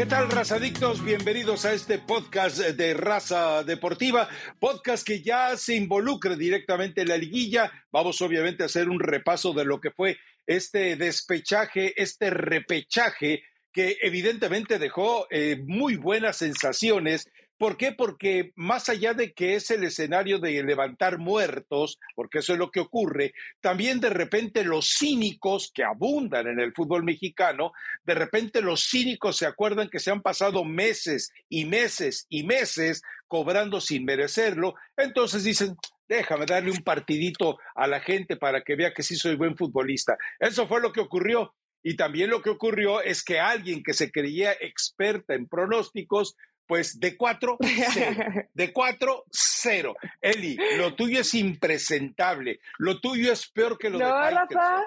¿Qué tal, razadictos? Bienvenidos a este podcast de Raza Deportiva, podcast que ya se involucra directamente en la liguilla. Vamos obviamente a hacer un repaso de lo que fue este despechaje, este repechaje que evidentemente dejó eh, muy buenas sensaciones ¿Por qué? Porque más allá de que es el escenario de levantar muertos, porque eso es lo que ocurre, también de repente los cínicos que abundan en el fútbol mexicano, de repente los cínicos se acuerdan que se han pasado meses y meses y meses cobrando sin merecerlo, entonces dicen, déjame darle un partidito a la gente para que vea que sí soy buen futbolista. Eso fue lo que ocurrió. Y también lo que ocurrió es que alguien que se creía experta en pronósticos pues de cuatro, cero. De cuatro, cero. Eli, lo tuyo es impresentable. Lo tuyo es peor que lo no, de Rafa.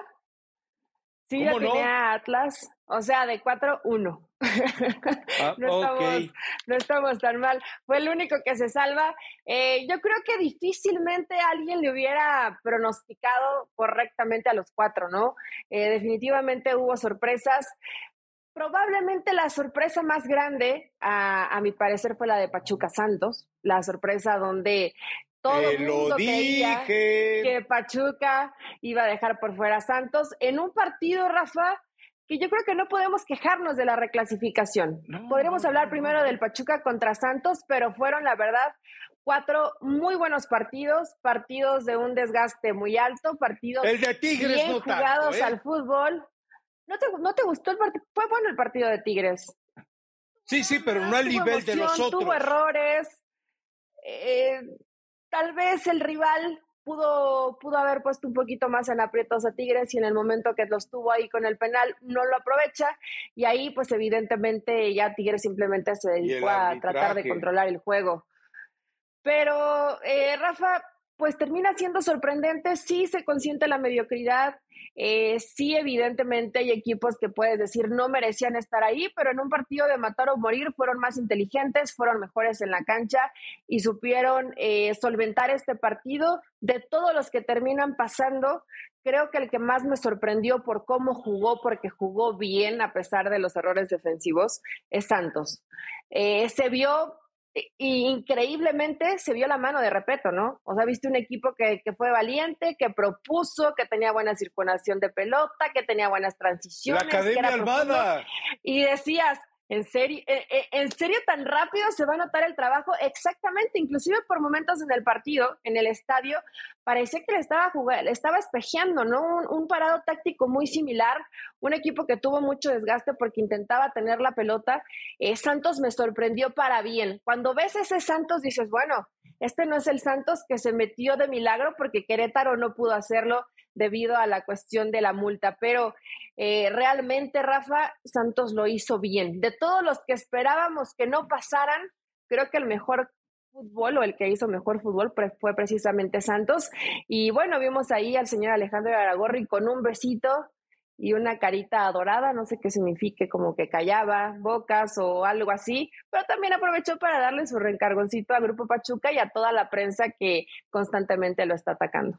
Sí, yo tenía Atlas. O sea, de cuatro, uno. Ah, no, estamos, no, estamos, tan mal. Fue el único que se salva. Eh, yo creo que difícilmente alguien le hubiera pronosticado correctamente a los cuatro, ¿no? Eh, definitivamente hubo sorpresas. Probablemente la sorpresa más grande, a, mi parecer, fue la de Pachuca Santos, la sorpresa donde todo el mundo creía que Pachuca iba a dejar por fuera a Santos en un partido, Rafa, que yo creo que no podemos quejarnos de la reclasificación. Podríamos hablar primero del Pachuca contra Santos, pero fueron, la verdad, cuatro muy buenos partidos, partidos de un desgaste muy alto, partidos el de Tigres bien jugados ¿eh? al fútbol. ¿No te, ¿No te gustó el partido? Fue bueno el partido de Tigres. Sí, sí, pero no al nivel de los otros. Tuvo errores. Eh, tal vez el rival pudo, pudo haber puesto un poquito más en aprietos a Tigres y en el momento que los tuvo ahí con el penal no lo aprovecha y ahí pues evidentemente ya Tigres simplemente se dedicó a tratar de controlar el juego. Pero eh, Rafa, pues termina siendo sorprendente, sí se consiente la mediocridad, eh, sí, evidentemente hay equipos que puedes decir no merecían estar ahí, pero en un partido de matar o morir fueron más inteligentes, fueron mejores en la cancha y supieron eh, solventar este partido. De todos los que terminan pasando, creo que el que más me sorprendió por cómo jugó, porque jugó bien a pesar de los errores defensivos, es Santos. Eh, se vio y increíblemente se vio la mano de Repeto, ¿no? O sea, viste un equipo que, que, fue valiente, que propuso, que tenía buena circulación de pelota, que tenía buenas transiciones. La Academia Almada. Y decías, ¿En serio, eh, eh, ¿En serio tan rápido se va a notar el trabajo? Exactamente, inclusive por momentos en el partido, en el estadio, parecía que le estaba jugando, le estaba espejeando, ¿no? Un, parado táctico muy similar, un equipo que tuvo mucho desgaste porque intentaba tener la pelota. Eh, Santos me sorprendió para bien. Cuando ves ese Santos dices, bueno, este no es el Santos que se metió de milagro porque Querétaro no pudo hacerlo debido a la cuestión de la multa, pero eh, realmente Rafa Santos lo hizo bien. De todos los que esperábamos que no pasaran, creo que el mejor fútbol o el que hizo mejor fútbol fue precisamente Santos. Y bueno, vimos ahí al señor Alejandro Aragorri con un besito y una carita adorada, no sé qué signifique, como que callaba bocas o algo así, pero también aprovechó para darle su reencargoncito a Grupo Pachuca y a toda la prensa que constantemente lo está atacando.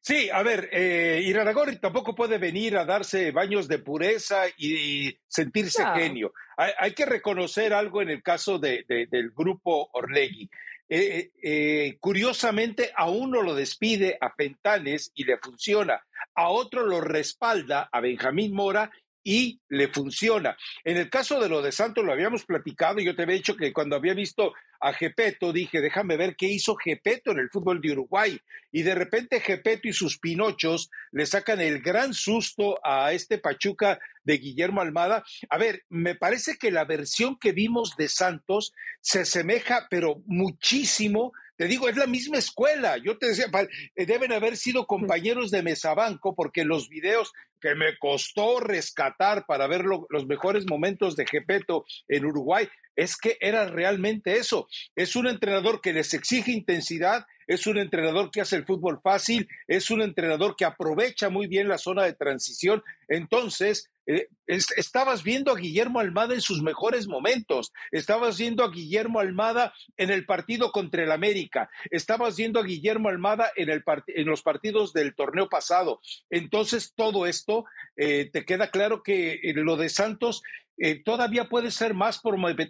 Sí, a ver, eh, Iraragorri tampoco puede venir a darse baños de pureza y, sentirse genio. Hay, que reconocer algo en el caso de, del grupo Orlegui. Eh, eh, eh, curiosamente, a uno lo despide a Fentanes y le funciona, a otro lo respalda a Benjamín Mora y le funciona. En el caso de lo de Santos lo habíamos platicado y yo te había dicho que cuando había visto a Gepeto dije, déjame ver qué hizo Gepeto en el fútbol de Uruguay. Y de repente Gepeto y sus pinochos le sacan el gran susto a este Pachuca de Guillermo Almada. A ver, me parece que la versión que vimos de Santos se asemeja, pero muchísimo te digo, es la misma escuela. Yo te decía, eh, deben haber sido compañeros de Mesabanco porque los videos que me costó rescatar para ver los mejores momentos de Gepeto en Uruguay, es que era realmente eso. Es un entrenador que les exige intensidad, es un entrenador que hace el fútbol fácil, es un entrenador que aprovecha muy bien la zona de transición. Entonces, eh, estabas viendo a Guillermo Almada en sus mejores momentos, estabas viendo a Guillermo Almada en el partido contra el América, estabas viendo a Guillermo Almada en, el en los partidos del torneo pasado. Entonces, todo esto, eh, te queda claro que eh, lo de Santos eh, todavía puede ser más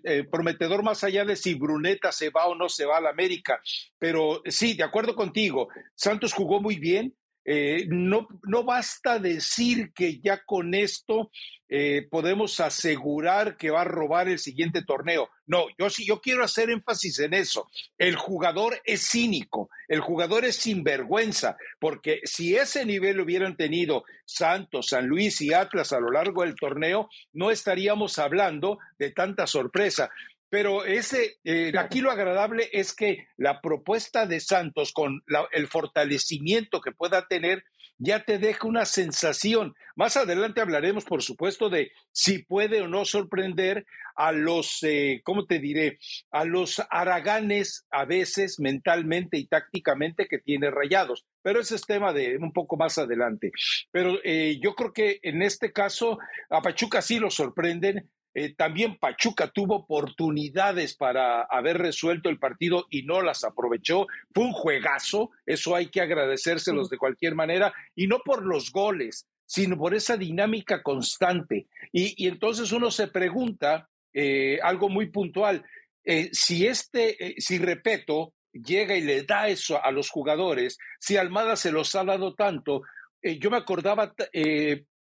eh, prometedor más allá de si Bruneta se va o no se va a la América. Pero sí, de acuerdo contigo, Santos jugó muy bien, eh, no, no basta decir que ya con esto eh, podemos asegurar que va a robar el siguiente torneo. No, yo sí, yo quiero hacer énfasis en eso. El jugador es cínico, el jugador es sinvergüenza, porque si ese nivel hubieran tenido Santos, San Luis y Atlas a lo largo del torneo, no estaríamos hablando de tanta sorpresa. Pero ese, eh, aquí lo agradable es que la propuesta de Santos con el fortalecimiento que pueda tener ya te deja una sensación. Más adelante hablaremos, por supuesto, de si puede o no sorprender a los, eh, ¿cómo te diré? A los araganes a veces mentalmente y tácticamente que tiene rayados. Pero ese es tema de un poco más adelante. Pero eh, yo creo que en este caso a Pachuca sí lo sorprenden. Eh, también Pachuca tuvo oportunidades para haber resuelto el partido y no las aprovechó. Fue un juegazo, eso hay que agradecérselos de cualquier manera, y no por los goles, sino por esa dinámica constante. Y, entonces uno se pregunta eh, algo muy puntual, eh, si este, si Repeto llega y le da eso a los jugadores, si Almada se los ha dado tanto, yo me acordaba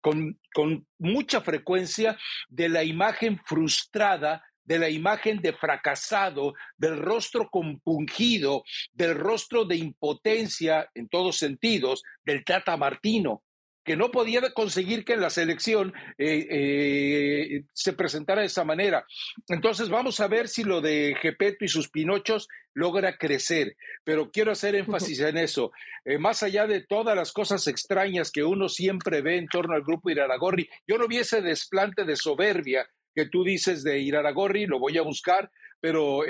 con, mucha frecuencia de la imagen frustrada de la imagen de fracasado, del rostro compungido, del rostro de impotencia en todos sentidos del Tata Martino que no podía conseguir que en la selección eh, eh, se presentara de esa manera. Entonces vamos a ver si lo de Gepeto y sus Pinochos logra crecer, pero quiero hacer énfasis en eso. Eh, más allá de todas las cosas extrañas que uno siempre ve en torno al grupo Iraragorri, yo no vi ese desplante de soberbia que tú dices de Iraragorri, lo voy a buscar, pero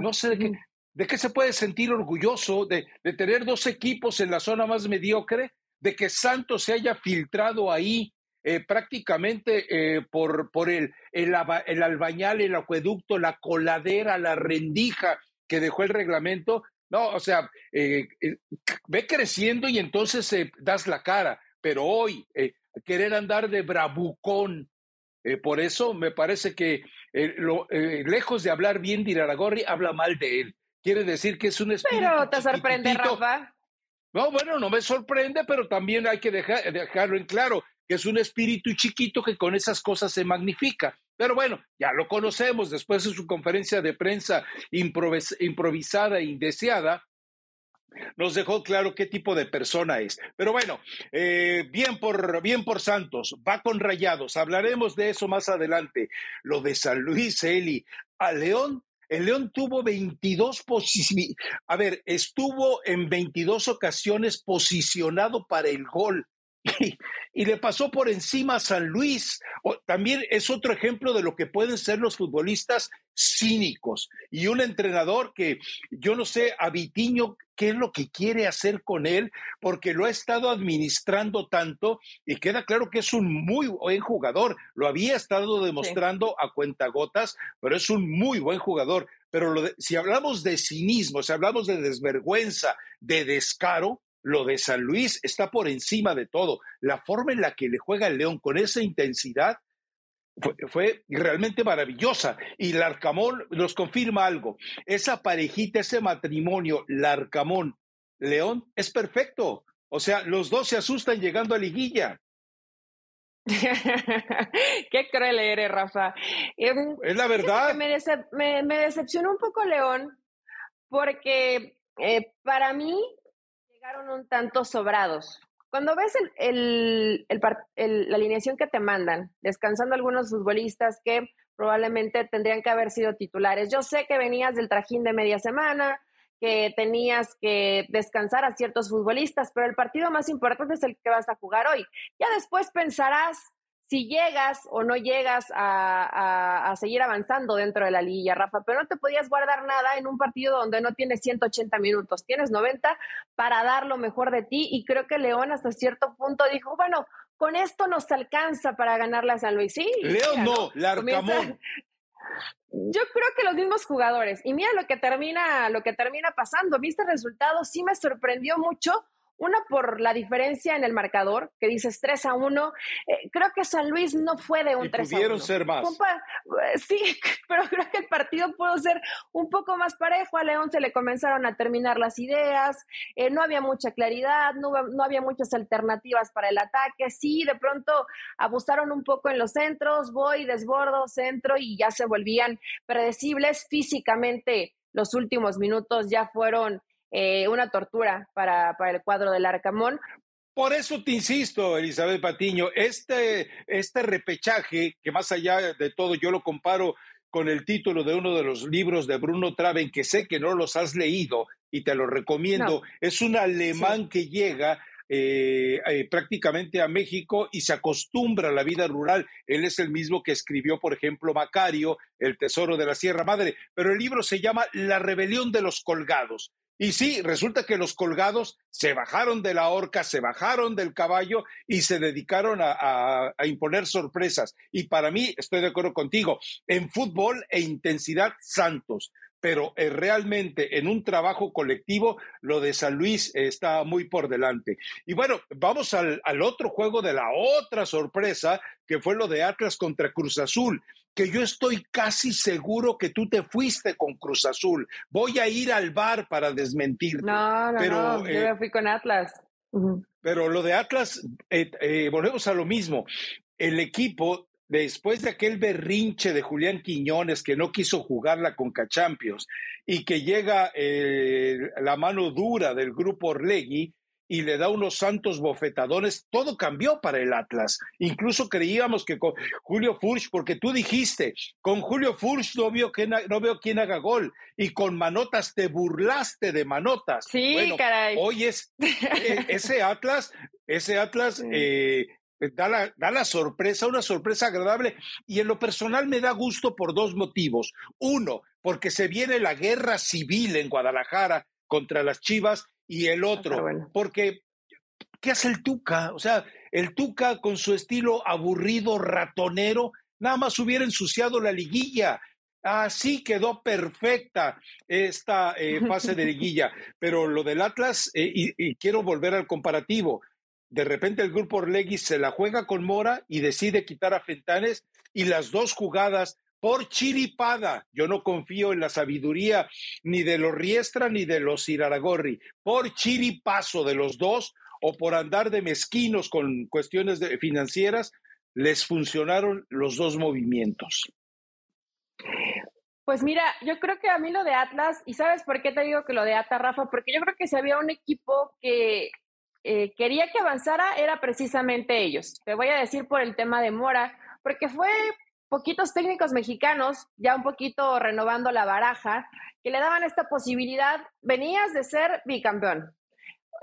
no sé de qué, de qué se puede sentir orgulloso de, de tener dos equipos en la zona más mediocre de que Santos se haya filtrado ahí eh, prácticamente eh, por, por el, el, el, albañal, el acueducto, la coladera, la rendija que dejó el reglamento. No, o sea, eh, ve creciendo y entonces das la cara, pero hoy querer andar de bravucón, por eso me parece que lo, lejos de hablar bien de Iraragorri, habla mal de él. Quiere decir que es un espíritu. Pero te sorprende, Rafa. No, bueno, no me sorprende, pero también hay que dejarlo en claro que es un espíritu chiquito que con esas cosas se magnifica. Pero bueno, ya lo conocemos después de su conferencia de prensa improvisada e indeseada. Nos dejó claro qué tipo de persona es. Pero bueno, eh, bien, por, bien por Santos, va con rayados. Hablaremos de eso más adelante. Lo de San Luis, Eli. A León el León tuvo 22 posiciones, a ver, estuvo en 22 ocasiones posicionado para el gol y, le pasó por encima a San Luis. también es otro ejemplo de lo que pueden ser los futbolistas cínicos y un entrenador que yo no sé a Vitiño qué es lo que quiere hacer con él porque lo ha estado administrando tanto y queda claro que es un muy buen jugador. Lo había estado demostrando a cuentagotas, pero es un muy buen jugador. Pero si hablamos de cinismo, si hablamos de desvergüenza, de descaro, lo de San Luis está por encima de todo. La forma en la que le juega el León con esa intensidad fue, realmente maravillosa. Y Larcamón nos confirma algo. Esa parejita, ese matrimonio, Larcamón-León, es perfecto. O sea, los dos se asustan llegando a liguilla. Qué cruel eres, Rafa. Em, es la verdad. Me, decepcionó un poco León porque eh, para mí un tanto sobrados. Cuando ves el, la alineación que te mandan, descansando algunos futbolistas que probablemente tendrían que haber sido titulares. Yo sé que venías del trajín de media semana, que tenías que descansar a ciertos futbolistas, pero el partido más importante es el que vas a jugar hoy. Ya después pensarás si llegas o no llegas a, seguir avanzando dentro de la liga, Rafa, pero no te podías guardar nada en un partido donde no tienes 180 minutos, tienes 90 para dar lo mejor de ti y creo que León hasta cierto punto dijo, bueno, con esto nos alcanza para ganarle a San Luis. Sí, León no, Larcamón. Yo creo que los mismos jugadores. Y mira lo que termina, lo que termina pasando. Viste el resultado, sí me sorprendió mucho Una por la diferencia en el marcador, que dices 3 a 1. Eh, creo que San Luis no fue de un 3 a 1. Pudieron ser más. Eh, sí, pero creo que el partido pudo ser un poco más parejo. A León se le comenzaron a terminar las ideas, eh, no había mucha claridad, no, no había muchas alternativas para el ataque. Sí, de pronto abusaron un poco en los centros, voy, desbordo, centro y ya se volvían predecibles físicamente. Los últimos minutos ya fueron eh, una tortura para, para el cuadro del Arcamón. Por eso te insisto, Elizabeth Patiño, este, este repechaje, que más allá de todo yo lo comparo con el título de uno de los libros de Bruno Traven, que sé que no los has leído y te lo recomiendo, es un alemán que llega eh, eh, prácticamente a México y se acostumbra a la vida rural. Él es el mismo que escribió, por ejemplo, Macario, El Tesoro de la Sierra Madre, pero el libro se llama La Rebelión de los Colgados. Y sí, resulta que los colgados se bajaron de la horca, se bajaron del caballo y se dedicaron a, imponer sorpresas. Y para mí, estoy de acuerdo contigo, en fútbol e intensidad santos pero eh, realmente en un trabajo colectivo lo de San Luis está muy por delante. Y bueno, vamos al, al, otro juego de la otra sorpresa, que fue lo de Atlas contra Cruz Azul que yo estoy casi seguro que tú te fuiste con Cruz Azul. Voy a ir al bar para desmentir. No, no, pero, no, yo me fui con Atlas. Pero lo de Atlas, eh, eh, volvemos a lo mismo. El equipo, después de aquel berrinche de Julián Quiñones que no quiso jugar la Conca Champions y que llega eh, la mano dura del grupo Orlegui, y le da unos santos bofetadones, todo cambió para el Atlas. Incluso creíamos que con Julio Furch, porque tú dijiste, con Julio Furch no, veo que, no veo quién haga gol, y con Manotas te burlaste de Manotas. Sí, caray. Hoy es e, ese Atlas, ese Atlas eh, da, la, da la sorpresa, una sorpresa agradable, y en lo personal me da gusto por dos motivos. Uno, porque se viene la guerra civil en Guadalajara contra las Chivas y el ah, otro, porque ¿qué hace el Tuca? O sea, el Tuca con su estilo aburrido, ratonero, nada más hubiera ensuciado la liguilla. Así quedó perfecta esta eh, fase de liguilla. Pero lo del Atlas, eh, y, quiero volver al comparativo, de repente el grupo Orlegui se la juega con Mora y decide quitar a Fentanes y las dos jugadas por chiripada. Yo no confío en la sabiduría ni de los Riestra ni de los Iraragorri. Por chiripazo de los dos o por andar de mezquinos con cuestiones financieras, les funcionaron los dos movimientos. Pues mira, yo creo que a mí lo de Atlas, y sabes por qué te digo que lo de Atlas, Rafa, porque yo creo que si había un equipo que eh, quería que avanzara, era precisamente ellos. Te voy a decir por el tema de Mora, porque fue poquitos técnicos mexicanos, ya un poquito renovando la baraja, que le daban esta posibilidad. Venías de ser bicampeón.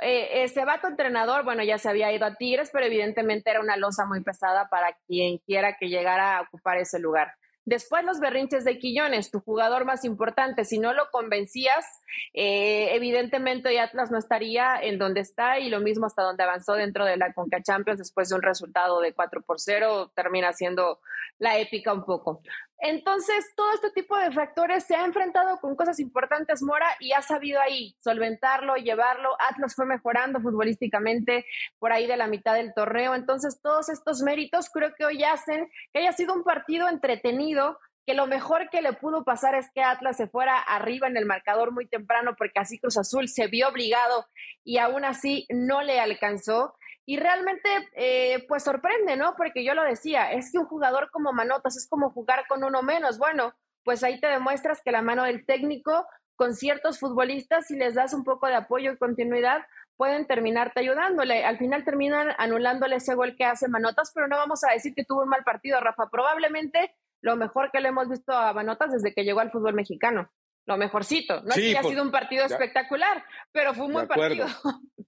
Eh, ese vato entrenador, bueno, ya se había ido a Tigres, pero evidentemente era una losa muy pesada para quien quiera que llegara a ocupar ese lugar. Después los berrinches de Quillones, tu jugador más importante, si no lo convencías, eh, evidentemente Atlas no estaría en donde está y lo mismo hasta donde avanzó dentro de la Conca Champions después de un resultado de 4 por 0, termina siendo la épica un poco. Entonces, todo este tipo de factores se ha enfrentado con cosas importantes Mora y ha sabido ahí solventarlo, llevarlo. Atlas fue mejorando futbolísticamente por ahí de la mitad del torneo. Entonces, todos estos méritos creo que hoy hacen que haya sido un partido entretenido, que lo mejor que le pudo pasar es que Atlas se fuera arriba en el marcador muy temprano porque así Cruz Azul se vio obligado y aún así no le alcanzó. Y realmente, eh, pues sorprende, ¿no? Porque yo lo decía, es que un jugador como Manotas es como jugar con uno menos. Bueno, pues ahí te demuestras que la mano del técnico con ciertos futbolistas, si les das un poco de apoyo y continuidad, pueden terminarte ayudándole. Al final terminan anulándole ese gol que hace Manotas, pero no vamos a decir que tuvo un mal partido, Rafa. Probablemente lo mejor que le hemos visto a Manotas desde que llegó al fútbol mexicano. Lo mejorcito. No es que haya sido un partido espectacular, pero fue un buen partido.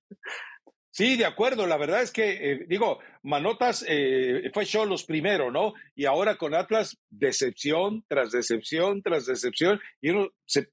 Sí, de acuerdo. La verdad es que, eh, digo, Manotas eh, fue los primero, ¿no? Y ahora con Atlas, decepción tras decepción tras decepción. Y uno se,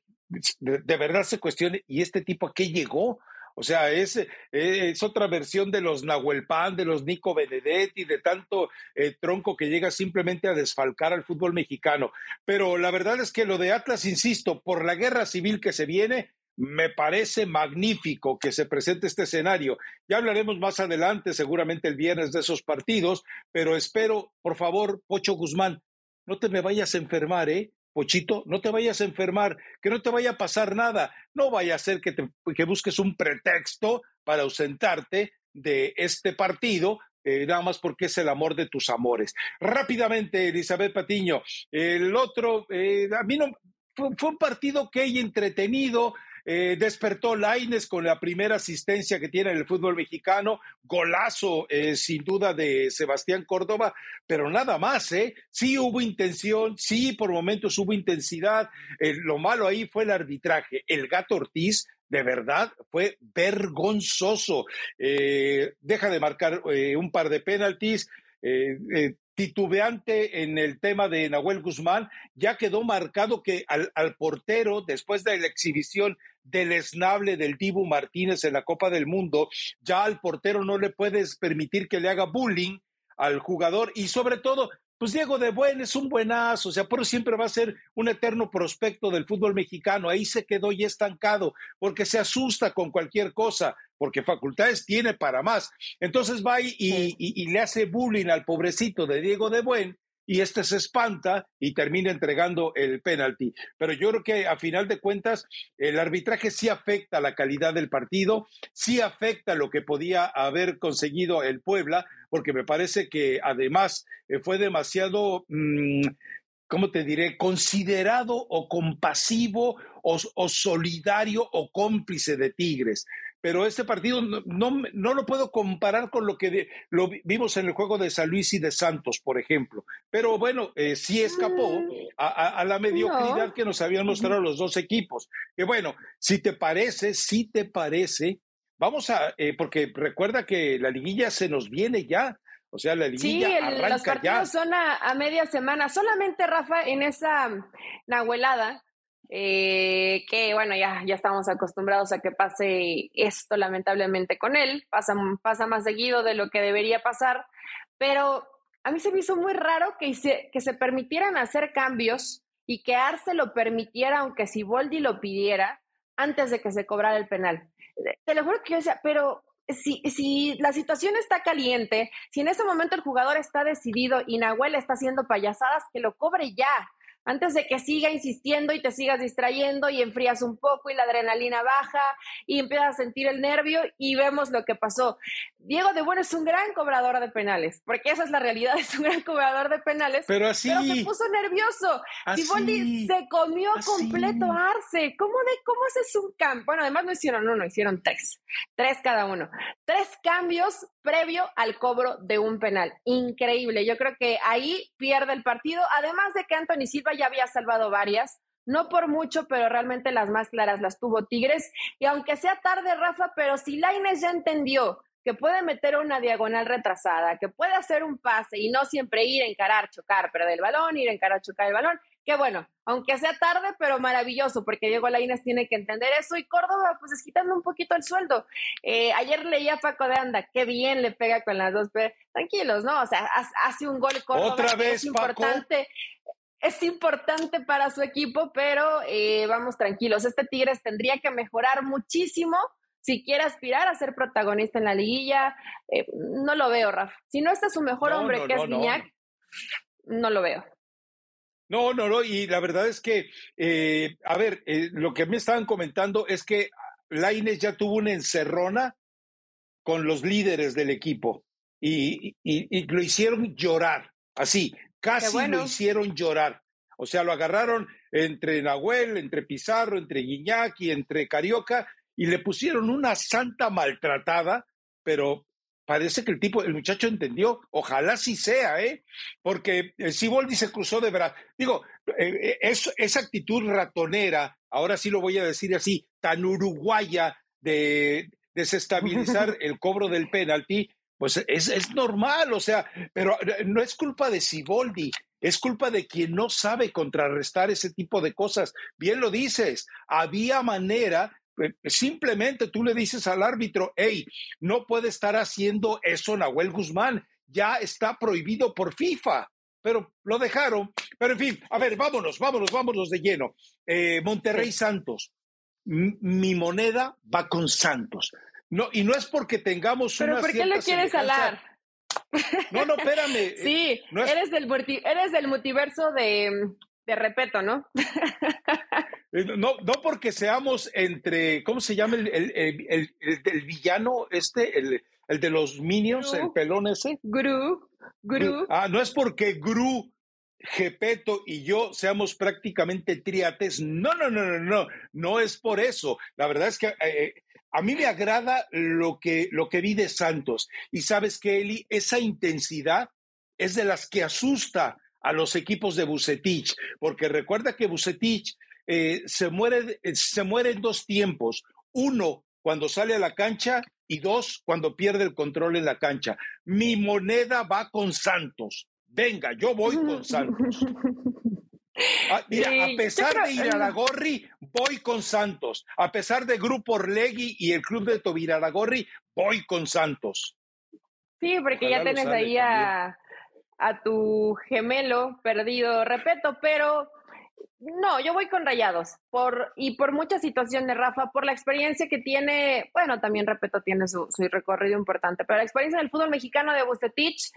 de, verdad se cuestiona, ¿y este tipo a qué llegó? O sea, es, es otra versión de los Nahuel Pan, de los Nico Benedetti, de tanto eh, tronco que llega simplemente a desfalcar al fútbol mexicano. Pero la verdad es que lo de Atlas, insisto, por la guerra civil que se viene, Me parece magnífico que se presente este escenario. Ya hablaremos más adelante, seguramente el viernes, de esos partidos, pero espero, por favor, Pocho Guzmán, no te me vayas a enfermar, ¿eh? Pochito, no te vayas a enfermar, que no te vaya a pasar nada, no vaya a ser que, te, que busques un pretexto para ausentarte de este partido, eh, nada más porque es el amor de tus amores. Rápidamente, Elizabeth Patiño, el otro, eh, a mí no, fue, fue, un partido que hay entretenido, eh, despertó Laines con la primera asistencia que tiene en el fútbol mexicano, golazo eh, sin duda de Sebastián Córdoba, pero nada más, ¿eh? Sí hubo intención, sí por momentos hubo intensidad, eh, lo malo ahí fue el arbitraje. El gato Ortiz de verdad fue vergonzoso. Deja de marcar un par de penaltis. Titubeante en el tema de Nahuel Guzmán, ya quedó marcado que al, portero, después de la exhibición del esnable del Dibu Martínez en la Copa del Mundo, ya al portero no le puedes permitir que le haga bullying al jugador y sobre todo pues Diego de Buen es un buenazo, o sea, por siempre va a ser un eterno prospecto del fútbol mexicano. Ahí se quedó y estancado, porque se asusta con cualquier cosa, porque facultades tiene para más. Entonces va y, y, y, y le hace bullying al pobrecito de Diego de Buen, y este se espanta y termina entregando el penalti. Pero yo creo que a final de cuentas el arbitraje sí afecta la calidad del partido, sí afecta lo que podía haber conseguido el Puebla, porque me parece que además eh, fue demasiado, mmm, ¿cómo te diré?, considerado o compasivo o solidario o cómplice de Tigres pero este partido no, no, no, lo puedo comparar con lo que de, lo vimos en el juego de San Luis y de Santos, por ejemplo. Pero bueno, eh, sí escapó a, a, a la mediocridad no. que nos habían mostrado los dos equipos. Que bueno, si te parece, si te parece, vamos a, eh, porque recuerda que la liguilla se nos viene ya. O sea, la liguilla sí, el, arranca los partidos ya. son a, a media semana. Solamente, Rafa, en esa nahuelada, eh, que bueno, ya, ya estamos acostumbrados a que pase esto lamentablemente con él, pasa, pasa más seguido de lo que debería pasar, pero a mí se me hizo muy raro que se, que se permitieran hacer cambios y que Arce lo permitiera, aunque si Boldi lo pidiera, antes de que se cobrara el penal. Te lo juro que yo decía, pero si, si la situación está caliente, si en ese momento el jugador está decidido y Nahuel está haciendo payasadas, que lo cobre ya antes de que siga insistiendo y te sigas distrayendo y enfrías un poco y la adrenalina baja y empiezas a sentir el nervio y vemos lo que pasó. Diego de Bueno es un gran cobrador de penales, porque esa es la realidad, es un gran cobrador de penales, pero, así, pero se puso nervioso. Siboldi se comió así. completo a Arce. ¿Cómo, de, ¿Cómo haces un cambio? Bueno, además no hicieron uno, hicieron tres. Tres cada uno. Tres cambios previo al cobro de un penal. Increíble. Yo creo que ahí pierde el partido, además de que Anthony Silva ya había salvado varias, no por mucho, pero realmente las más claras las tuvo Tigres. Y aunque sea tarde, Rafa, pero si Laines ya entendió que puede meter una diagonal retrasada, que puede hacer un pase y no siempre ir, encarar, chocar, perder el balón, ir, encarar, chocar el balón, que bueno, aunque sea tarde, pero maravilloso, porque Diego Lainez tiene que entender eso y Córdoba, pues es quitando un poquito el sueldo. Eh, ayer leía a Paco de Anda, qué bien le pega con las dos, pero tranquilos, ¿no? O sea, hace un gol Córdoba. Otra vez, es importante. Paco? Es importante para su equipo, pero eh, vamos tranquilos. Este Tigres tendría que mejorar muchísimo si quiere aspirar a ser protagonista en la liguilla. Eh, no lo veo, Rafa. Si no está su mejor no, hombre, no, que no, es Viñac, no lo veo. No, no, no, y la verdad es que, eh, a ver, eh, lo que me estaban comentando es que Laines ya tuvo una encerrona con los líderes del equipo y, y, y lo hicieron llorar, así, casi bueno. lo hicieron llorar. O sea, lo agarraron entre Nahuel, entre Pizarro, entre Guiñac y entre Carioca y le pusieron una santa maltratada, pero parece que el tipo, el muchacho entendió, ojalá sí sea, ¿eh? Porque el Siboldi se cruzó de verdad. Digo, eh, es, esa actitud ratonera, ahora sí lo voy a decir así, tan uruguaya de desestabilizar el cobro del penalti, pues es, es, normal, o sea, pero no es culpa de Siboldi, es culpa de quien no sabe contrarrestar ese tipo de cosas. Bien lo dices, había manera simplemente tú le dices al árbitro, hey, no puede estar haciendo eso Nahuel Guzmán, ya está prohibido por FIFA, pero lo dejaron. Pero en fin, a ver, vámonos, vámonos, vámonos de lleno. Eh, Monterrey Santos. mi moneda va con Santos. No, y no es porque tengamos ¿Pero ¿por qué lo quieres hablar? No, no, espérame. sí, eres, del eres del multiverso de, de repeto, ¿no? Eh, no, no porque seamos entre, ¿cómo se llama el, el, villano este, el, de los Minions, el pelón ese? Gru, Gru. Ah, no es porque Gru, Gepeto y yo seamos prácticamente triates. No, no, no, no, no, no es por eso. La verdad es que eh, eh, a mí me agrada lo que, lo que vi de Santos. Y sabes que, Eli, esa intensidad es de las que asusta a los equipos de Bucetich, porque recuerda que Bucetich eh, se, muere, se muere en dos tiempos. Uno, cuando sale a la cancha y dos, cuando pierde el control en la cancha. Mi moneda va con Santos. Venga, yo voy con Santos. Ah, mira, a pesar de ir a la Gorri, voy con Santos. A pesar de Grupo Orlegui y el club de Tobiraragorri, voy con Santos. Sí, porque ya tienes ahí a, a tu gemelo perdido, repito, pero no, yo voy con Rayados por y por muchas situaciones, Rafa, por la experiencia que tiene, bueno, también repito, tiene su, recorrido importante, pero la experiencia del fútbol mexicano de Bustetich,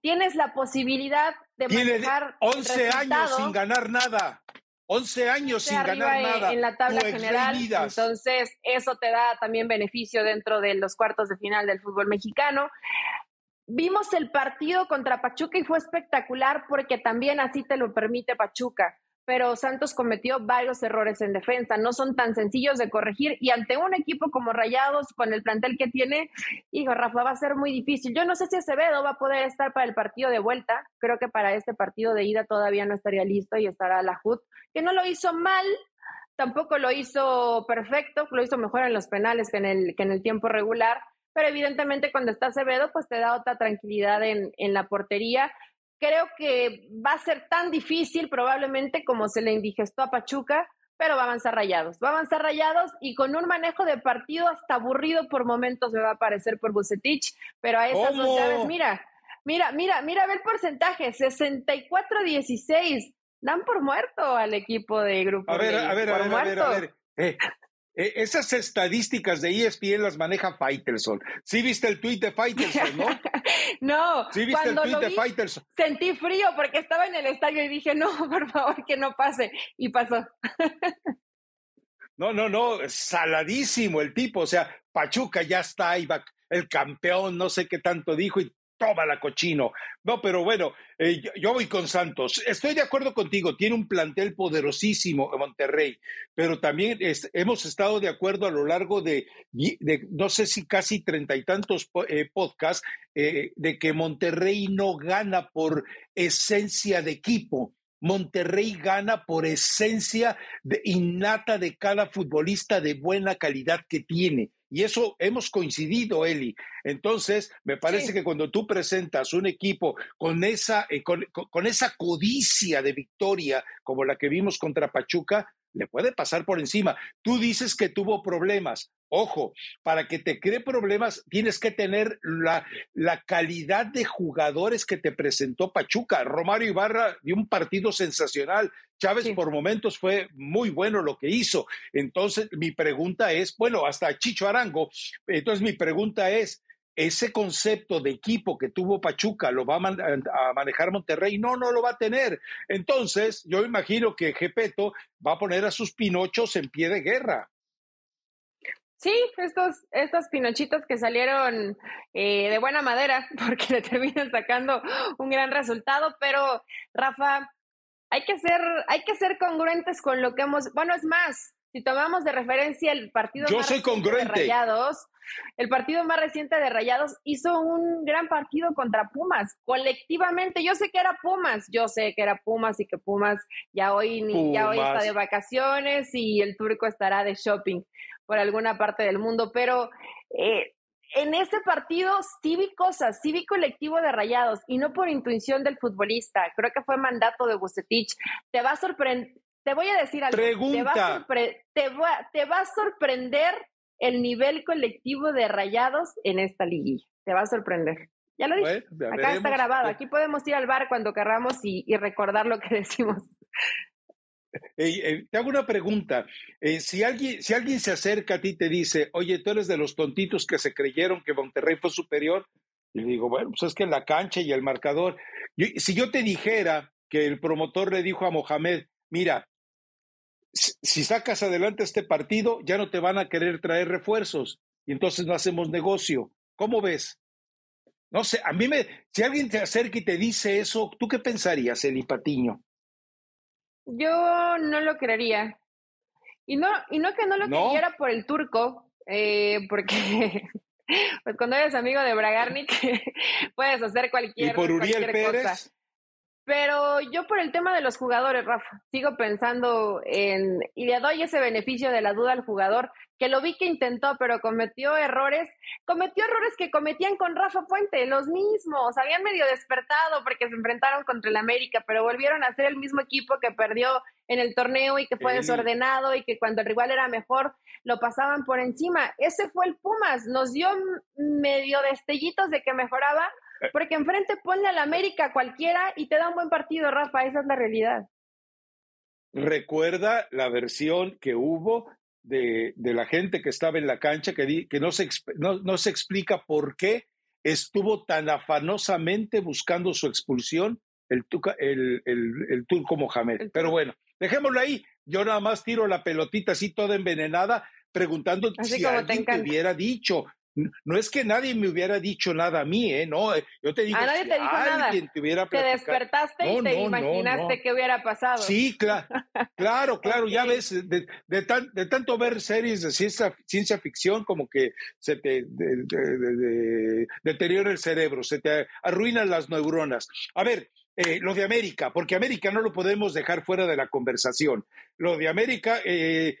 tienes la posibilidad de manejar 11 años sin ganar nada. 11 años sin ganar nada. En la tabla general, entonces eso te da también beneficio dentro de los cuartos de final del fútbol mexicano. Vimos el partido contra Pachuca y fue espectacular porque también así te lo permite Pachuca. Pero Santos cometió varios errores en defensa, no son tan sencillos de corregir y ante un equipo como Rayados, con el plantel que tiene, hijo, Rafa, va a ser muy difícil. Yo no sé si Acevedo va a poder estar para el partido de vuelta, creo que para este partido de ida todavía no estaría listo y estará la HUD, que no lo hizo mal, tampoco lo hizo perfecto, lo hizo mejor en los penales que en el, que en el tiempo regular, pero evidentemente cuando está Acevedo, pues te da otra tranquilidad en, en la portería. Creo que va a ser tan difícil probablemente como se le indigestó a Pachuca, pero va a avanzar rayados. Va a avanzar rayados y con un manejo de partido hasta aburrido por momentos me va a parecer por Bucetich, pero a esas dos llaves, mira, mira, mira, mira, ve el porcentaje, 64-16. Dan por muerto al equipo de grupo. A ver, a ver, a ver, a ver, a ver, eh, eh, esas estadísticas de ESPN las maneja Faitelson. ¿Sí viste el tweet de Faitelson, no? no. ¿Sí viste el tweet de Faitelson? Sentí frío porque estaba en el estadio y dije, no, por favor, que no pase. Y pasó. no, no, no, saladísimo el tipo. O sea, Pachuca ya está ahí, el campeón, no sé qué tanto dijo y la cochino. No, pero bueno, eh, yo, voy con Santos. Estoy de acuerdo contigo, tiene un plantel poderosísimo en Monterrey, pero también hemos estado de acuerdo a lo largo de, no sé si casi treinta y tantos eh, podcasts, eh, de que Monterrey no gana por esencia de equipo. Monterrey gana por esencia de, innata de cada futbolista de buena calidad que tiene. Y eso hemos coincidido, Eli. Entonces, me parece que cuando tú presentas un equipo con esa, eh, con, esa codicia de victoria como la que vimos contra Pachuca, le puede pasar por encima. Tú dices que tuvo problemas. Ojo, para que te cree problemas tienes que tener la, la, calidad de jugadores que te presentó Pachuca. Romario Ibarra dio un partido sensacional. Chávez por momentos fue muy bueno lo que hizo. Entonces, mi pregunta es, bueno, hasta Chicho Arango. Entonces, mi pregunta es, ese concepto de equipo que tuvo Pachuca lo va a, manejar Monterrey. No, no lo va a tener. Entonces, yo imagino que Gepeto va a poner a sus pinochos en pie de guerra. Sí, estos, estos pinochitos que salieron eh, de buena madera, porque le terminan sacando un gran resultado, pero Rafa, hay que ser, hay que ser congruentes con lo que hemos, bueno, es más, si tomamos de referencia el partido más reciente de Rayados, el partido más reciente de Rayados hizo un gran partido contra Pumas, colectivamente. Yo sé que era Pumas, yo sé que era Pumas y que Pumas ya hoy, ya hoy está de vacaciones y el turco estará de shopping por alguna parte del mundo, pero eh, en ese partido sí vi cosas, sí vi colectivo de rayados y no por intuición del futbolista, creo que fue mandato de Bucetich. Te va a sorprender, te voy a decir algo. Pregunta. Te va, te, va, a sorprender el nivel colectivo de rayados en esta liguilla. Te va a sorprender. Ya lo dije. Acá está grabado. Aquí podemos ir al bar cuando querramos y, recordar lo que decimos. te hago una pregunta. si, alguien, si alguien se acerca a ti y te dice, oye, tú eres de los tontitos que se creyeron que Monterrey fue superior, y le digo, bueno, pues es que la cancha y el marcador. si yo te dijera que el promotor le dijo a Mohamed, mira, si sacas adelante este partido, ya no te van a querer traer refuerzos y entonces no hacemos negocio. ¿Cómo ves? No sé, a mí me, si alguien te acerca y te dice eso, ¿tú qué pensarías, Eli Patiño? Yo no lo creería. Y no, y no que no lo creyera por el turco, eh, porque pues cuando eres amigo de Bragarnik puedes hacer cualquier, ¿Y por Uriel Pérez? Pero yo por el tema de los jugadores, Rafa, sigo pensando en, y le doy ese beneficio de la duda al jugador, que lo vi que intentó, pero cometió errores, cometió errores que cometían con Rafa Puente, los mismos, habían medio despertado porque se enfrentaron contra el América, pero volvieron a ser el mismo equipo que perdió en el torneo y que fue desordenado y que cuando el rival era mejor lo pasaban por encima. Ese fue el Pumas, nos dio medio destellitos de que mejoraba, porque enfrente ponle al América cualquiera y te da un buen partido, Rafa, esa es la realidad. Recuerda la versión que hubo de, de la gente que estaba en la cancha, que, que no, se, no, no se explica por qué estuvo tan afanosamente buscando su expulsión el, el, el, el turco Mohamed. Pero bueno, dejémoslo ahí. Yo nada más tiro la pelotita así toda envenenada, preguntando si alguien te hubiera dicho, no es que nadie me hubiera dicho nada a mí, ¿eh? No, eh, yo te digo, a nadie te dijo nada. te hubiera Te despertaste y te imaginaste qué hubiera pasado. Sí, claro, claro, claro, ya ves, de, de, tanto ver series de ciencia, ciencia ficción, como que se te deteriora el cerebro, se te arruinan las neuronas. A ver, eh, lo de América, porque América no lo podemos dejar fuera de la conversación. Lo de América, eh,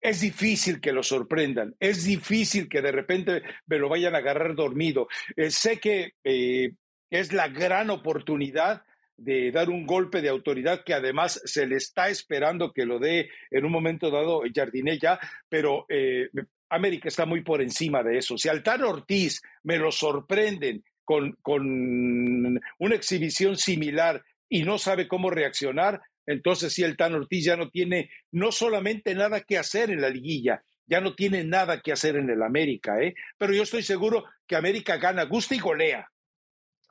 es difícil que lo sorprendan, es difícil que de repente me lo vayan a agarrar dormido. Eh, sé que eh, es la gran oportunidad de dar un golpe de autoridad que además se le está esperando que lo dé en un momento dado Jardiné ya, pero eh, América está muy por encima de eso. Si Altar Ortiz me lo sorprenden con, con una exhibición similar y no sabe cómo reaccionar, entonces sí, el Tan Ortiz ya no tiene no solamente nada que hacer en la liguilla, ya no tiene nada que hacer en el América, ¿eh? Pero yo estoy seguro que América gana, gusta y golea.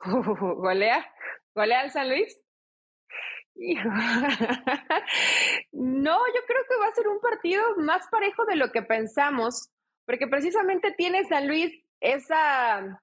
¿Golea? ¿Golea al San Luis? no, yo creo que va a ser un partido más parejo de lo que pensamos, porque precisamente tiene San Luis esa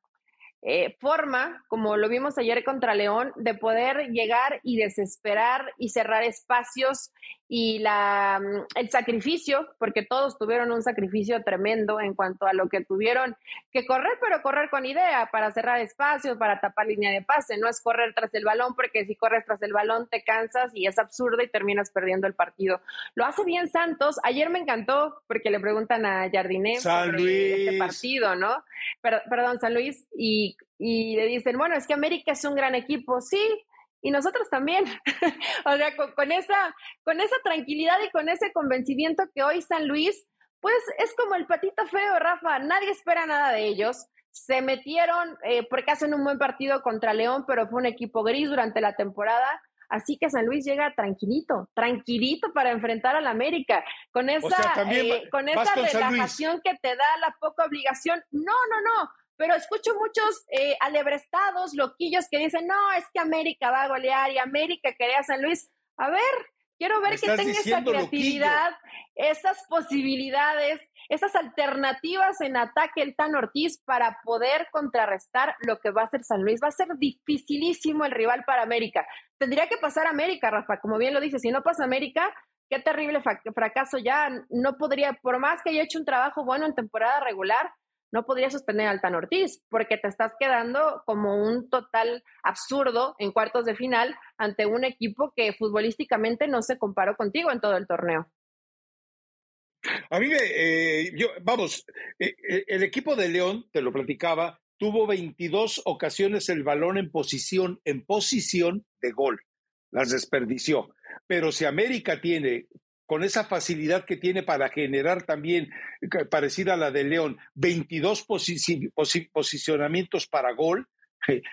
eh, forma, como lo vimos ayer contra León, de poder llegar y desesperar y cerrar espacios y la, mm, el sacrificio, porque todos tuvieron un sacrificio tremendo en cuanto a lo que tuvieron que correr, pero correr con idea para cerrar espacios, para tapar línea de pase, no es correr tras el balón, porque si corres tras el balón te cansas y es absurdo y terminas perdiendo el partido. Lo hace bien Santos, ayer me encantó porque le preguntan a Jardiné sobre este partido, ¿no? perdón, San Luis, y, y le dicen, bueno, es que América es un gran equipo, sí, y nosotros también. o sea, con, esa, con esa tranquilidad y con ese convencimiento que hoy San Luis, pues es como el patito feo, Rafa, nadie espera nada de ellos. Se metieron eh, porque hacen un buen partido contra León, pero fue un equipo gris durante la temporada. Así que San Luis llega tranquilito, tranquilito para enfrentar al América, con esa, eh, con esa relajación que te da la poca obligación. No, no, no pero escucho muchos eh, alebrestados, loquillos que dicen, no, es que América va a golear y América quería San Luis. A ver, quiero ver que tenga esa creatividad, esas posibilidades, esas alternativas en ataque el Tan Ortiz para poder contrarrestar lo que va a hacer San Luis. Va a ser dificilísimo el rival para América. Tendría que pasar América, Rafa, como bien lo dice, si no pasa América, qué terrible fracaso ya. No podría, por más que haya hecho un trabajo bueno en temporada regular, no podría sostener al Tan Ortiz, porque te estás quedando como un total absurdo en cuartos de final ante un equipo que futbolísticamente no se comparó contigo en todo el torneo. A mí, eh, yo, vamos, eh, eh, el equipo de León, te lo platicaba, tuvo 22 ocasiones el balón en posición, en posición de gol. Las desperdició. Pero si América tiene con esa facilidad que tiene para generar también, eh, parecida a la de León, 22 posicionamientos para gol,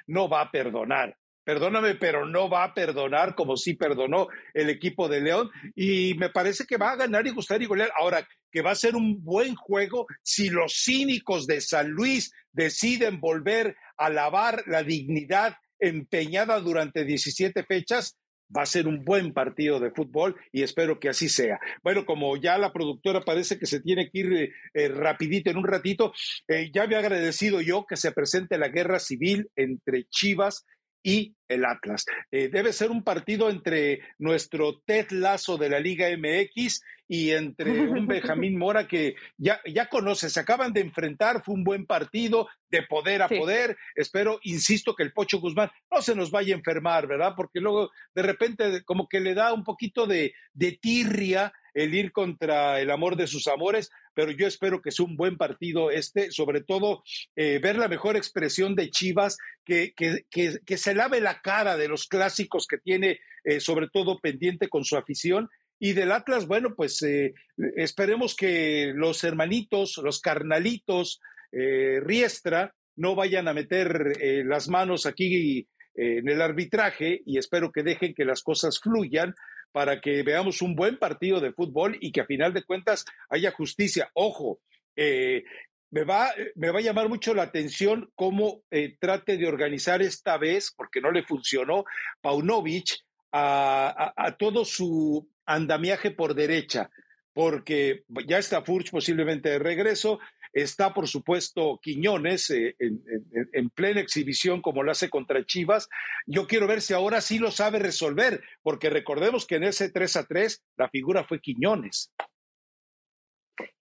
no va a perdonar. perdóname, pero no va a perdonar como sí perdonó el equipo de León y me parece que va a ganar y gustar y golear. Ahora, que va a ser un buen juego si los cínicos de San Luis deciden volver a lavar la dignidad empeñada durante 17 fechas, va a ser un buen partido de fútbol y espero que así sea. Bueno, como ya la productora parece que se tiene que ir eh, eh, rapidito en un ratito, eh, ya me he agradecido yo que se presente la guerra civil entre Chivas y el Atlas. Eh, debe ser un partido entre nuestro Ted Lazo de la Liga MX y entre un Benjamín Mora que ya, ya conoce, se acaban de enfrentar, fue un buen partido de poder a poder. Espero, insisto, que el Pocho Guzmán no se nos vaya a enfermar, ¿verdad? Porque luego de repente como que le da un poquito de, de tirria el ir contra el amor de sus amores, pero yo espero que sea un buen partido este, sobre todo eh, ver la mejor expresión de Chivas, que, que, que, se lave la cara de los clásicos que tiene, eh, sobre todo pendiente con su afición. Y del Atlas, bueno, pues eh, esperemos que los hermanitos, los carnalitos, Riestra, no vayan a meter las manos aquí en el arbitraje y espero que dejen que las cosas fluyan para que veamos un buen partido de fútbol y que a final de cuentas haya justicia. Ojo, eh, me, va, me va a llamar mucho la atención cómo eh, trate de organizar esta vez, porque no le funcionó, Paunovic a, a todo su andamiaje por derecha porque ya está Furch posiblemente de regreso, está por supuesto Quiñones eh, en, plena exhibición como lo hace contra Chivas. Yo quiero ver si ahora sí lo sabe resolver, porque recordemos que en ese 3 a 3 la figura fue Quiñones.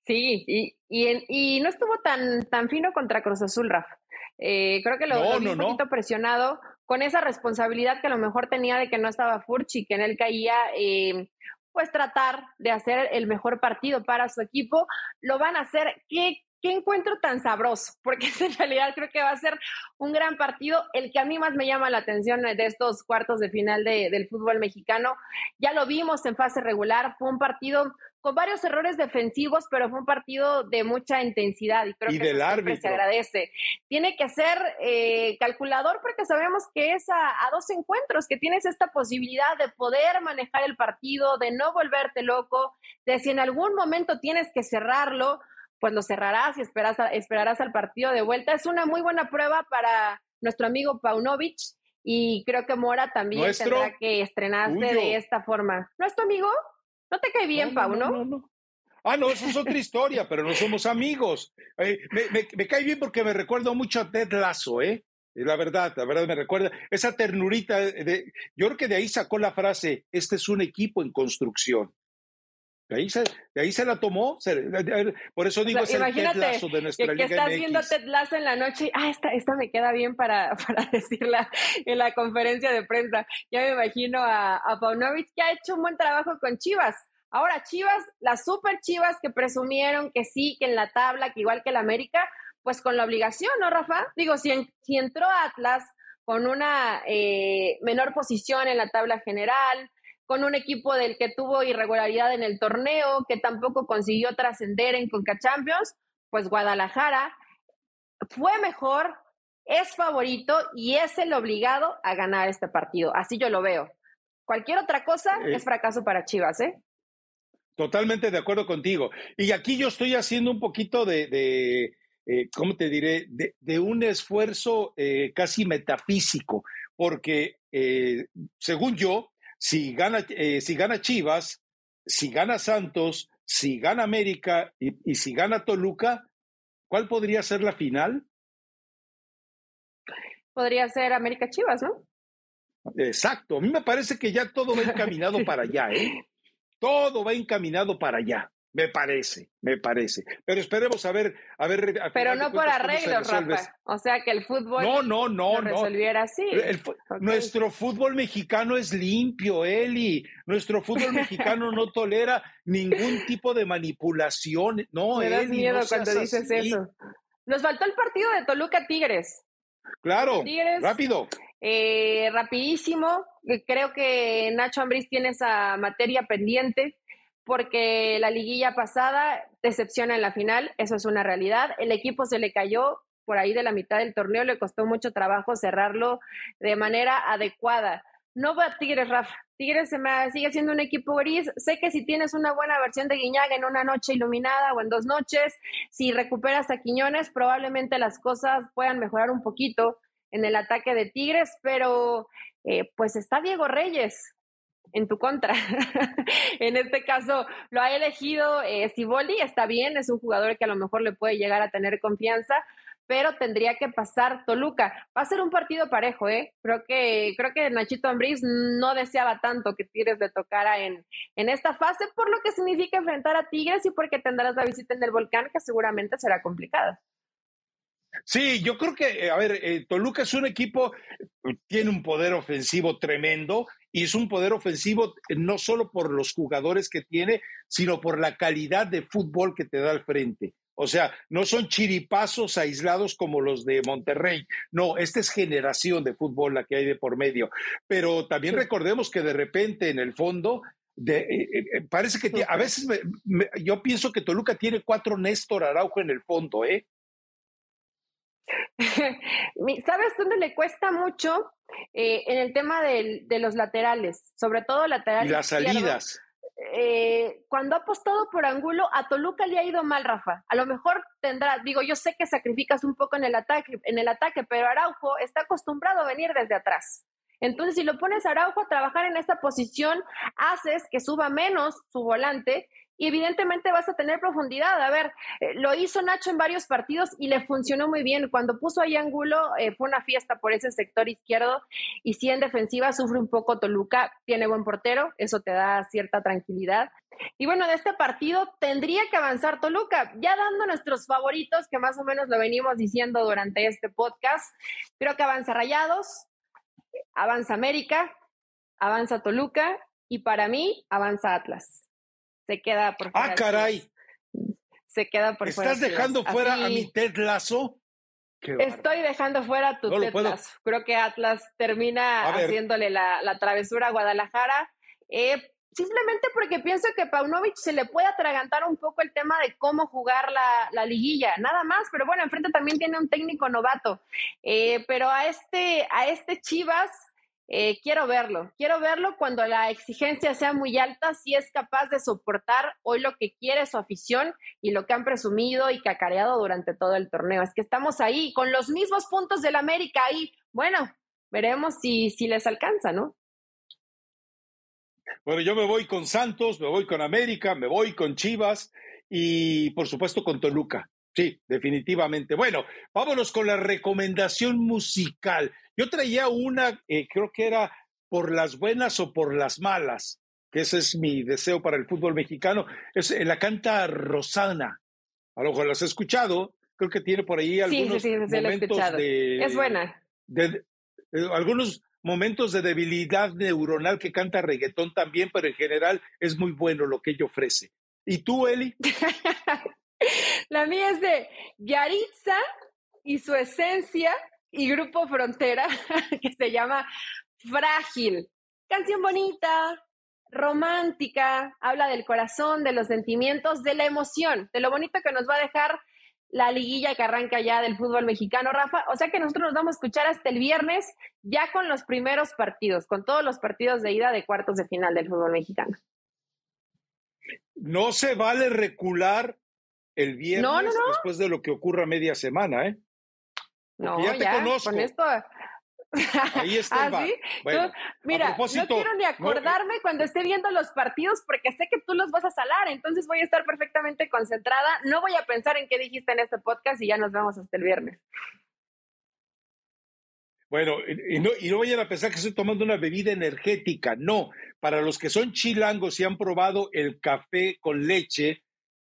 Sí, y, y, no estuvo tan, tan fino contra Cruz Azul, Rafa. Eh, creo que lo, no, un poquito presionado con esa responsabilidad que a lo mejor tenía de que no estaba Furch y que en él caía eh, pues tratar de hacer el mejor partido para su equipo. Lo van a hacer. ¿Qué, qué encuentro tan sabroso? Porque en realidad creo que va a ser un gran partido. El que a mí más me llama la atención de estos cuartos de final del fútbol mexicano. Ya lo vimos en fase regular. Fue un partido con varios errores defensivos, pero fue un partido de mucha intensidad y creo que se agradece. Tiene que ser eh, calculador porque sabemos que es a, dos encuentros, que tienes esta posibilidad de poder manejar el partido, de no volverte loco, de si en algún momento tienes que cerrarlo, pues lo cerrarás y esperas esperarás al partido de vuelta. Es una muy buena prueba para nuestro amigo Paunovic y creo que Mora también tendrá que estrenarse de esta forma. ¿No es tu amigo? ¿No te cae bien, Pau, no? Ah, no, eso es otra historia, pero no somos amigos. Eh, me, cae bien porque me recuerdo mucho a Ted Lasso, ¿eh? La verdad, la verdad me recuerda esa ternurita de, yo creo que de ahí sacó la frase, este es un equipo en construcción. De ahí se, de ahí se la tomó. por eso digo, es el Ted de nuestra que, Liga que estás viendo Ted Lasso en la noche ah, esta, esta me queda bien para, para decirla en la conferencia de prensa. Ya me imagino a, a Paunovic, que ha hecho un buen trabajo con Chivas. Ahora, Chivas, las super Chivas que presumieron que sí, que en la tabla, que igual que el América, pues con la obligación, ¿no, Rafa? Digo, si, si entró Atlas con una eh, menor posición en la tabla general, con un equipo del que tuvo irregularidad en el torneo, que tampoco consiguió trascender en Conca Champions, pues Guadalajara fue mejor, es favorito y es el obligado a ganar este partido. Así yo lo veo. Cualquier otra cosa eh. es fracaso para Chivas, ¿eh? Totalmente de acuerdo contigo. Y aquí yo estoy haciendo un poquito de, eh, ¿cómo te diré? De, un esfuerzo eh, casi metafísico, porque según yo, si gana, eh, si gana Chivas, si gana Santos, si gana América y, si gana Toluca, ¿cuál podría ser la final? Podría ser América Chivas, ¿no? Exacto. A mí me parece que ya todo va encaminado para allá, ¿eh? Todo va encaminado para allá. Me parece, me parece. Pero esperemos a ver, a ver. Pero no por arreglo, Rafa. O sea que el fútbol no, no, no, lo resolviera así. Nuestro fútbol mexicano es limpio, Eli. Nuestro fútbol mexicano no tolera ningún tipo de manipulación. No, Me das miedo cuando dices eso. Nos faltó el partido de Toluca Tigres. Claro, rápido. Eh, rapidísimo. Creo que Nacho Ambriz tiene esa materia pendiente porque la liguilla pasada decepciona en la final, eso es una realidad. El equipo se le cayó por ahí de la mitad del torneo, le costó mucho trabajo cerrarlo de manera adecuada. No va Tigres, Rafa. Tigres se me, sigue siendo un equipo gris. Sé que si tienes una buena versión de Guiñaga en una noche iluminada o en dos noches, si recuperas a Quiñones, probablemente las cosas puedan mejorar un poquito en el ataque de Tigres, pero eh, pues está Diego Reyes en tu contra. en este caso lo ha elegido eh, está bien, es un jugador que a lo mejor le puede llegar a tener confianza, pero tendría que pasar Toluca. Va a ser un partido parejo, ¿eh? Creo que, creo que Nachito Ambriz no deseaba tanto que Tigres le tocara en, en esta fase, por lo que significa enfrentar a Tigres y porque tendrás la visita en el volcán, que seguramente será complicada. Sí, yo creo que, a ver, eh, Toluca es un equipo, tiene un poder ofensivo tremendo y es un poder ofensivo no solo por los jugadores que tiene, sino por la calidad de fútbol que te da al frente. O sea, no son chiripazos aislados como los de Monterrey. No, esta es generación de fútbol la que hay de por medio. Pero también recordemos que de repente en el fondo de, eh, eh, eh, parece que a veces yo pienso que Toluca tiene cuatro Néstor Araujo en el fondo, ¿eh? ¿Sabes dónde le cuesta mucho? en el tema de los laterales, sobre todo laterales. Y las salidas. Eh, cuando ha apostado por Angulo, a Toluca le ha ido mal, Rafa. A lo mejor tendrá, digo, yo sé que sacrificas un poco en el ataque, en el ataque, pero Araujo está acostumbrado a venir desde atrás. Entonces, si lo pones a Araujo a trabajar en esta posición, haces que suba menos su volante y evidentemente vas a tener profundidad. A ver, eh, lo hizo Nacho en varios partidos y le funcionó muy bien. Cuando puso ahí ángulo, eh, fue una fiesta por ese sector izquierdo y si en defensiva sufre un poco Toluca, tiene buen portero, eso te da cierta tranquilidad. Y bueno, de este partido tendría que avanzar Toluca, ya dando nuestros favoritos, que más o menos lo venimos diciendo durante este podcast. Creo que avanza Rayados, avanza América, avanza Toluca y para mí avanza Atlas se queda por fuera. ¡Ah, caray! Se queda por fuera. ¿Estás dejando fuera a mi Ted Lazo? Estoy dejando fuera a tu Ted Lazo. Creo que Atlas termina haciéndole la, travesura a Guadalajara. Eh, simplemente porque pienso que Paunovic se le puede atragantar un poco el tema de cómo jugar la, liguilla, nada más, pero bueno, enfrente también tiene un técnico novato. Eh, pero a este, a este Chivas eh, quiero verlo, quiero verlo cuando la exigencia sea muy alta, si es capaz de soportar hoy lo que quiere su afición y lo que han presumido y cacareado durante todo el torneo. Es que estamos ahí con los mismos puntos del América ahí. Bueno, veremos si, si les alcanza, ¿no? Bueno, yo me voy con Santos, me voy con América, me voy con Chivas y por supuesto con Toluca. Sí, definitivamente. Bueno, vámonos con la recomendación musical. Yo traía una, eh, creo que era por las buenas o por las malas, que ese es mi deseo para el fútbol mexicano. Es eh, la canta Rosana. A lo mejor la has escuchado. Creo que tiene por ahí algunos momentos de. Es buena. De, algunos momentos de debilidad neuronal que canta reggaetón también, pero en general es muy bueno lo que ella ofrece. ¿Y tú, Eli? La mía es de Yaritza y su esencia y Grupo Frontera, que se llama Frágil. Canción bonita, romántica, habla del corazón, de los sentimientos, de la emoción, de lo bonito que nos va a dejar la liguilla que arranca ya del fútbol mexicano, Rafa. O sea que nosotros nos vamos a escuchar hasta el viernes ya con los primeros partidos, con todos los partidos de ida de cuartos de final del fútbol mexicano. No se vale recular el viernes después de lo que ocurra media semana, ¿eh? no, ya te conozco. Con esto... Ahí está. ¿Ah, sí? mira, no quiero ni acordarme cuando esté viendo los partidos porque sé que tú los vas a salar, entonces voy a estar perfectamente concentrada. No voy a pensar en qué dijiste en este podcast y ya nos vemos hasta el viernes. Bueno, y no, y no vayan a pensar que estoy tomando una bebida energética. No, para los que son chilangos y han probado el café con leche,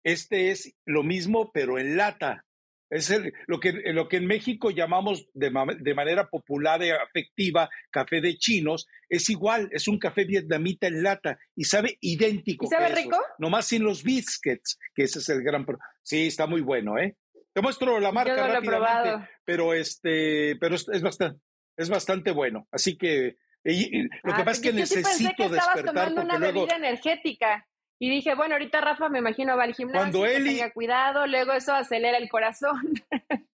este es lo mismo, pero en lata. Es lo, que, lo que en México llamamos de, manera popular y afectiva café de chinos, es igual, es un café vietnamita en lata y sabe idéntico. ¿Y sabe rico? Nomás sin los biscuits, que ese es el gran... Sí, está muy bueno, ¿eh? Te muestro la marca rápidamente, pero este, pero es, bastante, es bastante bueno. Así que lo que ah, pasa es que necesito que despertar tomando una bebida energética. Y dije, bueno, ahorita Rafa me imagino va al gimnasio, Cuando Eli... tenga cuidado, luego eso acelera el corazón.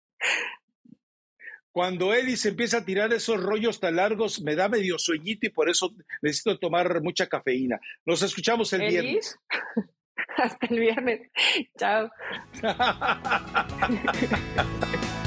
cuando Eli se empieza a tirar esos rollos tan largos, me da medio sueñito y por eso necesito tomar mucha cafeína. Nos escuchamos el viernes. Hasta el viernes. Chao.